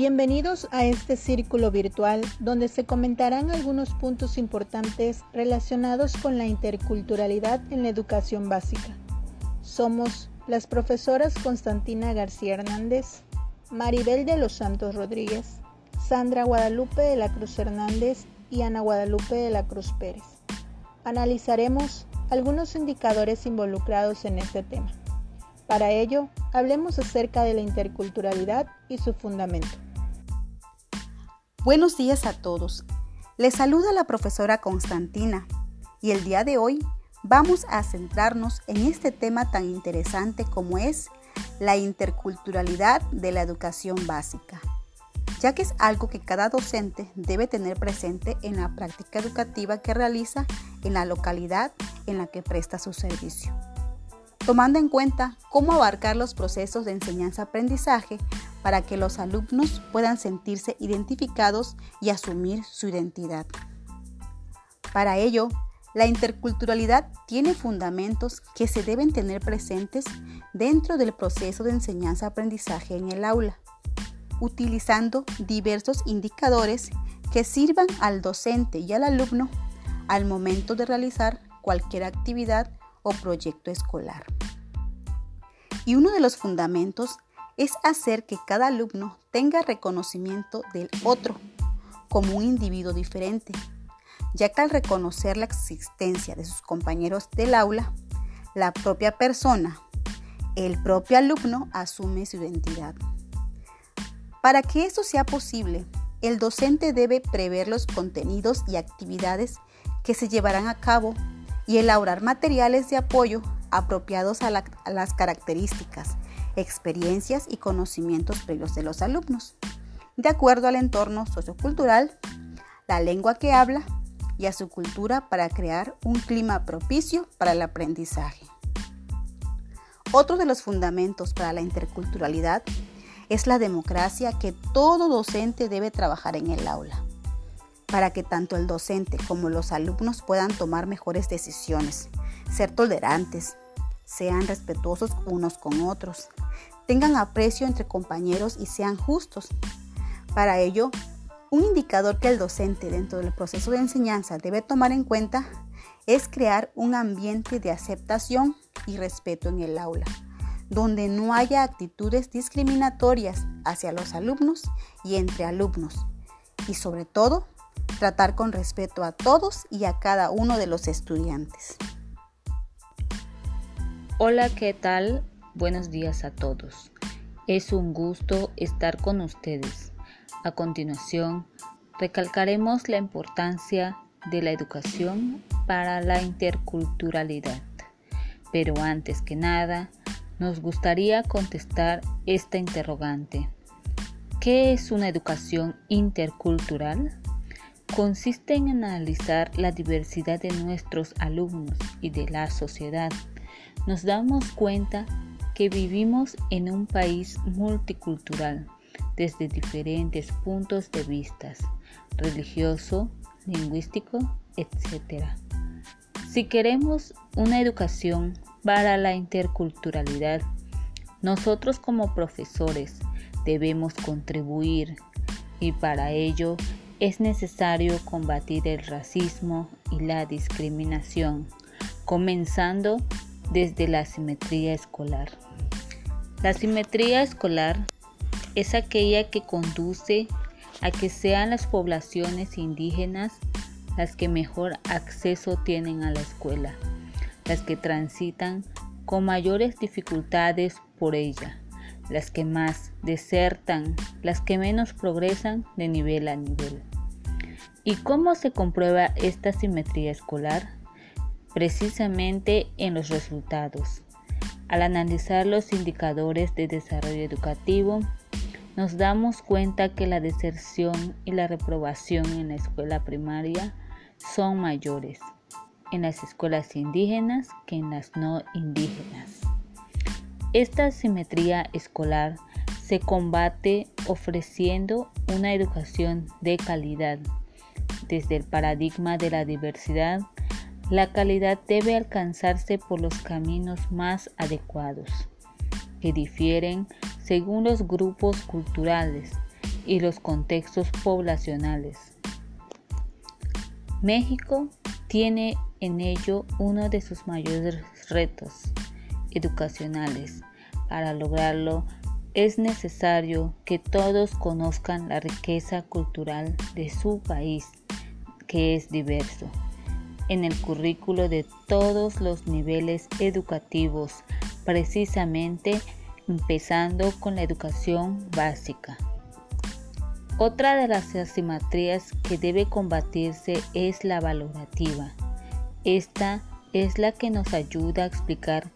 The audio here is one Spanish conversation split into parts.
Bienvenidos a este círculo virtual donde se comentarán algunos puntos importantes relacionados con la interculturalidad en la educación básica. Somos las profesoras Constantina García Hernández, Maribel de los Santos Rodríguez, Sandra Guadalupe de la Cruz Hernández y Ana Guadalupe de la Cruz Pérez. Analizaremos algunos indicadores involucrados en este tema. Para ello, hablemos acerca de la interculturalidad y su fundamento. Buenos días a todos. Les saluda la profesora Constantina y el día de hoy vamos a centrarnos en este tema tan interesante como es la interculturalidad de la educación básica, ya que es algo que cada docente debe tener presente en la práctica educativa que realiza en la localidad en la que presta su servicio tomando en cuenta cómo abarcar los procesos de enseñanza-aprendizaje para que los alumnos puedan sentirse identificados y asumir su identidad. Para ello, la interculturalidad tiene fundamentos que se deben tener presentes dentro del proceso de enseñanza-aprendizaje en el aula, utilizando diversos indicadores que sirvan al docente y al alumno al momento de realizar cualquier actividad o proyecto escolar. Y uno de los fundamentos es hacer que cada alumno tenga reconocimiento del otro como un individuo diferente, ya que al reconocer la existencia de sus compañeros del aula, la propia persona, el propio alumno asume su identidad. Para que esto sea posible, el docente debe prever los contenidos y actividades que se llevarán a cabo y elaborar materiales de apoyo apropiados a, las características, experiencias y conocimientos previos de los alumnos, de acuerdo al entorno sociocultural, la lengua que habla y a su cultura para crear un clima propicio para el aprendizaje. Otro de los fundamentos para la interculturalidad es la democracia que todo docente debe trabajar en el aula para que tanto el docente como los alumnos puedan tomar mejores decisiones, ser tolerantes, sean respetuosos unos con otros, tengan aprecio entre compañeros y sean justos. Para ello, un indicador que el docente dentro del proceso de enseñanza debe tomar en cuenta es crear un ambiente de aceptación y respeto en el aula, donde no haya actitudes discriminatorias hacia los alumnos y entre alumnos, y sobre todo tratar con respeto a todos y a cada uno de los estudiantes. Hola, ¿qué tal? Buenos días a todos. Es un gusto estar con ustedes. A continuación, recalcaremos la importancia de la educación para la interculturalidad. Pero antes que nada, nos gustaría contestar esta interrogante. ¿Qué es una educación intercultural? consiste en analizar la diversidad de nuestros alumnos y de la sociedad. Nos damos cuenta que vivimos en un país multicultural desde diferentes puntos de vista, religioso, lingüístico, etc. Si queremos una educación para la interculturalidad, nosotros como profesores debemos contribuir y para ello es necesario combatir el racismo y la discriminación, comenzando desde la simetría escolar. La simetría escolar es aquella que conduce a que sean las poblaciones indígenas las que mejor acceso tienen a la escuela, las que transitan con mayores dificultades por ella las que más desertan, las que menos progresan de nivel a nivel. ¿Y cómo se comprueba esta simetría escolar? Precisamente en los resultados. Al analizar los indicadores de desarrollo educativo, nos damos cuenta que la deserción y la reprobación en la escuela primaria son mayores en las escuelas indígenas que en las no indígenas. Esta simetría escolar se combate ofreciendo una educación de calidad. Desde el paradigma de la diversidad, la calidad debe alcanzarse por los caminos más adecuados, que difieren según los grupos culturales y los contextos poblacionales. México tiene en ello uno de sus mayores retos educacionales. Para lograrlo es necesario que todos conozcan la riqueza cultural de su país, que es diverso, en el currículo de todos los niveles educativos, precisamente empezando con la educación básica. Otra de las asimetrías que debe combatirse es la valorativa. Esta es la que nos ayuda a explicar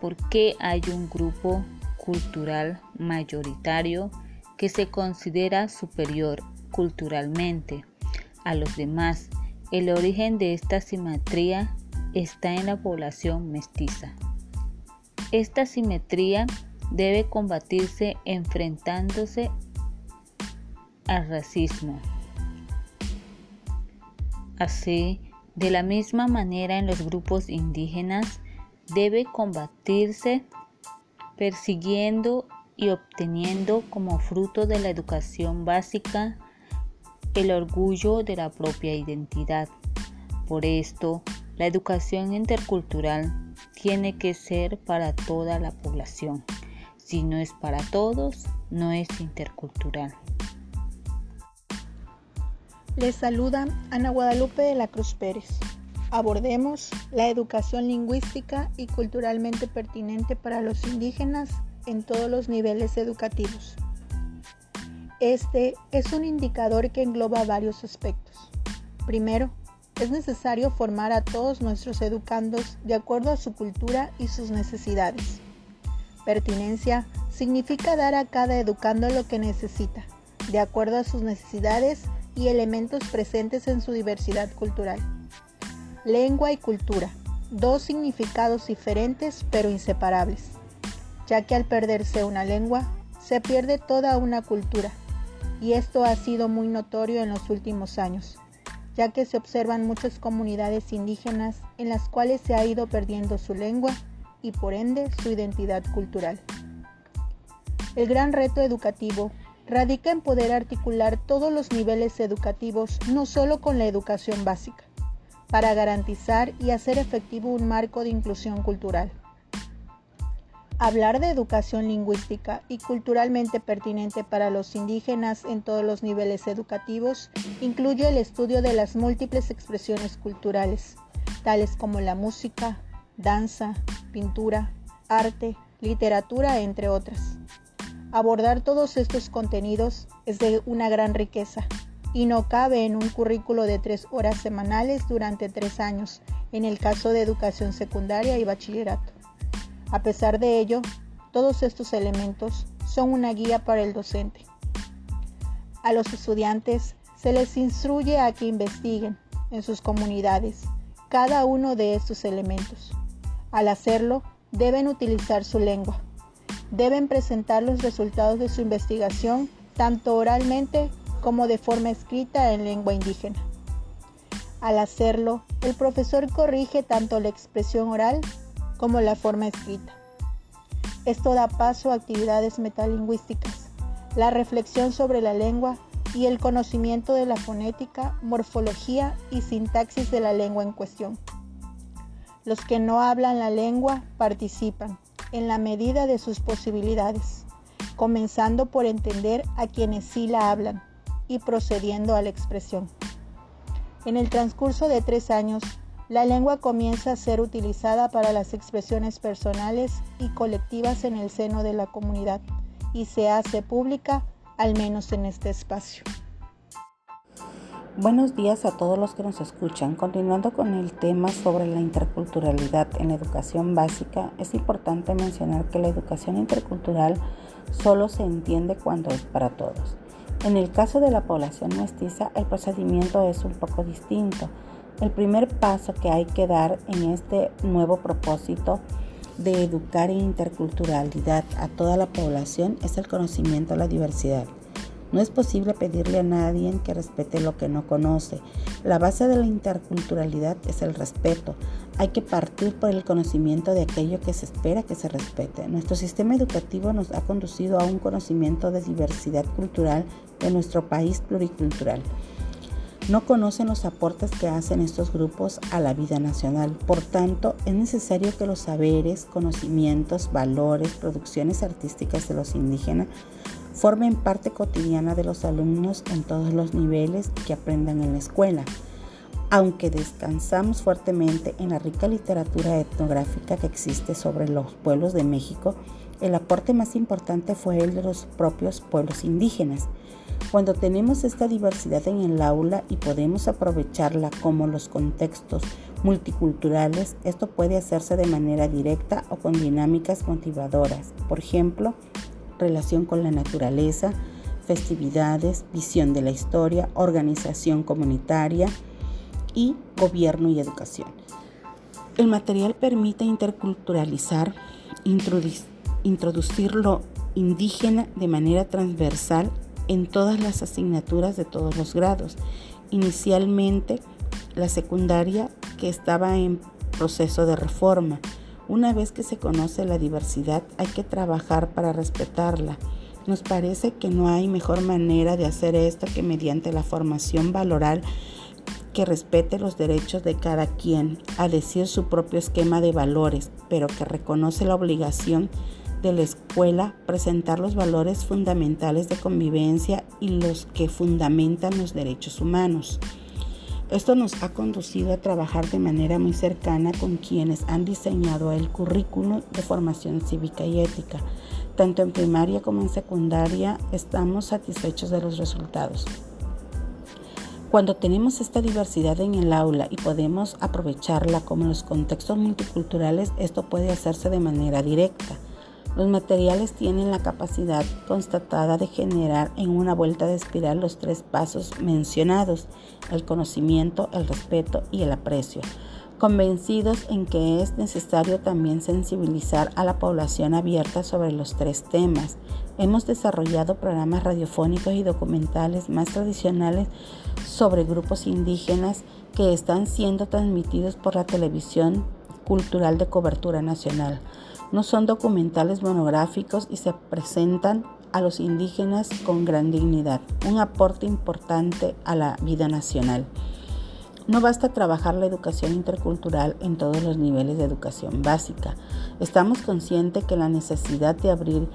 por qué hay un grupo cultural mayoritario que se considera superior culturalmente a los demás. El origen de esta simetría está en la población mestiza. Esta simetría debe combatirse enfrentándose al racismo. Así, de la misma manera en los grupos indígenas debe combatirse persiguiendo y obteniendo como fruto de la educación básica el orgullo de la propia identidad. Por esto, la educación intercultural tiene que ser para toda la población. Si no es para todos, no es intercultural. Les saluda Ana Guadalupe de la Cruz Pérez. Abordemos la educación lingüística y culturalmente pertinente para los indígenas en todos los niveles educativos. Este es un indicador que engloba varios aspectos. Primero, es necesario formar a todos nuestros educandos de acuerdo a su cultura y sus necesidades. Pertinencia significa dar a cada educando lo que necesita, de acuerdo a sus necesidades y elementos presentes en su diversidad cultural. Lengua y cultura, dos significados diferentes pero inseparables, ya que al perderse una lengua, se pierde toda una cultura, y esto ha sido muy notorio en los últimos años, ya que se observan muchas comunidades indígenas en las cuales se ha ido perdiendo su lengua y por ende su identidad cultural. El gran reto educativo radica en poder articular todos los niveles educativos, no solo con la educación básica, para garantizar y hacer efectivo un marco de inclusión cultural. Hablar de educación lingüística y culturalmente pertinente para los indígenas en todos los niveles educativos incluye el estudio de las múltiples expresiones culturales, tales como la música, danza, pintura, arte, literatura, entre otras Abordar todos estos contenidos es de una gran riqueza y no cabe en un currículo de tres horas semanales durante tres años, en el caso de educación secundaria y bachillerato. A pesar de ello, todos estos elementos son una guía para el docente. A los estudiantes se les instruye a que investiguen en sus comunidades cada uno de estos elementos. Al hacerlo, deben utilizar su lengua, deben presentar los resultados de su investigación tanto oralmente como de forma escrita en lengua indígena. Al hacerlo, el profesor corrige tanto la expresión oral como la forma escrita. Esto da paso a actividades metalingüísticas, la reflexión sobre la lengua y el conocimiento de la fonética, morfología y sintaxis de la lengua en cuestión. Los que no hablan la lengua participan, en la medida de sus posibilidades, comenzando por entender a quienes sí la hablan y procediendo a la expresión. En el transcurso de tres años, la lengua comienza a ser utilizada para las expresiones personales y colectivas en el seno de la comunidad y se hace pública, al menos en este espacio. Buenos días a todos los que nos escuchan. Continuando con el tema sobre la interculturalidad en la educación básica, es importante mencionar que la educación intercultural solo se entiende cuando es para todos. En el caso de la población mestiza, el procedimiento es un poco distinto. El primer paso que hay que dar en este nuevo propósito de educar en interculturalidad a toda la población es el conocimiento de la diversidad No es posible pedirle a nadie que respete lo que no conoce. La base de la interculturalidad es el respeto. Hay que partir por el conocimiento de aquello que se espera que se respete. Nuestro sistema educativo nos ha conducido a un conocimiento de diversidad cultural de nuestro país pluricultural no conocen los aportes que hacen estos grupos a la vida nacional. Por tanto, es necesario que los saberes, conocimientos, valores, producciones artísticas de los indígenas formen parte cotidiana de los alumnos en todos los niveles que aprendan en la escuela. Aunque descansamos fuertemente en la rica literatura etnográfica que existe sobre los pueblos de México, el aporte más importante fue el de los propios pueblos indígenas. Cuando tenemos esta diversidad en el aula y podemos aprovecharla como los contextos multiculturales, esto puede hacerse de manera directa o con dinámicas motivadoras. Por ejemplo, relación con la naturaleza, festividades, visión de la historia, organización comunitaria y gobierno y educación. El material permite interculturalizar, introducir lo indígena de manera transversal en todas las asignaturas de todos los grados. Inicialmente la secundaria que estaba en proceso de reforma. Una vez que se conoce la diversidad hay que trabajar para respetarla. Nos parece que no hay mejor manera de hacer esto que mediante la formación valoral que respete los derechos de cada quien, a decir su propio esquema de valores, pero que reconoce la obligación de la escuela presentar los valores fundamentales de convivencia y los que fundamentan los derechos humanos. Esto nos ha conducido a trabajar de manera muy cercana con quienes han diseñado el currículo de formación cívica y ética. Tanto en primaria como en secundaria estamos satisfechos de los resultados. Cuando tenemos esta diversidad en el aula y podemos aprovecharla como en los contextos multiculturales, esto puede hacerse de manera directa. Los materiales tienen la capacidad constatada de generar en una vuelta de espiral los tres pasos mencionados, el conocimiento, el respeto y el aprecio, convencidos en que es necesario también sensibilizar a la población abierta sobre los tres temas. Hemos desarrollado programas radiofónicos y documentales más tradicionales sobre grupos indígenas que están siendo transmitidos por la televisión cultural de cobertura nacional. No son documentales monográficos y se presentan a los indígenas con gran dignidad, un aporte importante a la vida nacional. No basta trabajar la educación intercultural en todos los niveles de educación básica. Estamos conscientes que la necesidad de abrir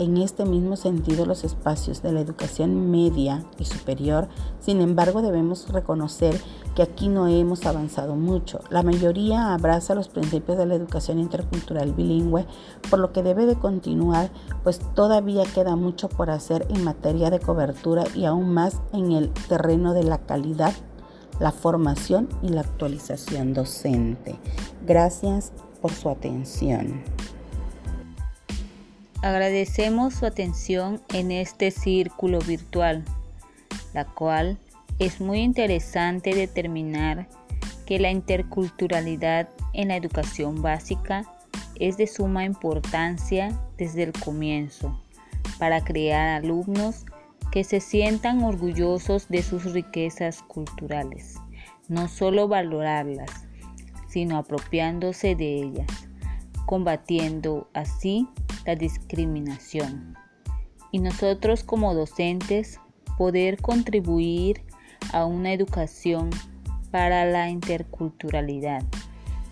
en este mismo sentido los espacios de la educación media y superior, sin embargo debemos reconocer que aquí no hemos avanzado mucho. La mayoría abraza los principios de la educación intercultural bilingüe, por lo que debe de continuar, pues todavía queda mucho por hacer en materia de cobertura y aún más en el terreno de la calidad, la formación y la actualización docente. Gracias por su atención. Agradecemos su atención en este círculo virtual, la cual es muy interesante determinar que la interculturalidad en la educación básica es de suma importancia desde el comienzo para crear alumnos que se sientan orgullosos de sus riquezas culturales, no solo valorarlas, sino apropiándose de ellas, combatiendo así la discriminación. Y nosotros como docentes poder contribuir a una educación para la interculturalidad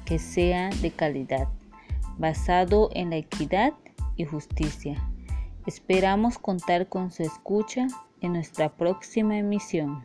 que sea de calidad, basado en la equidad y justicia. Esperamos contar con su escucha en nuestra próxima emisión.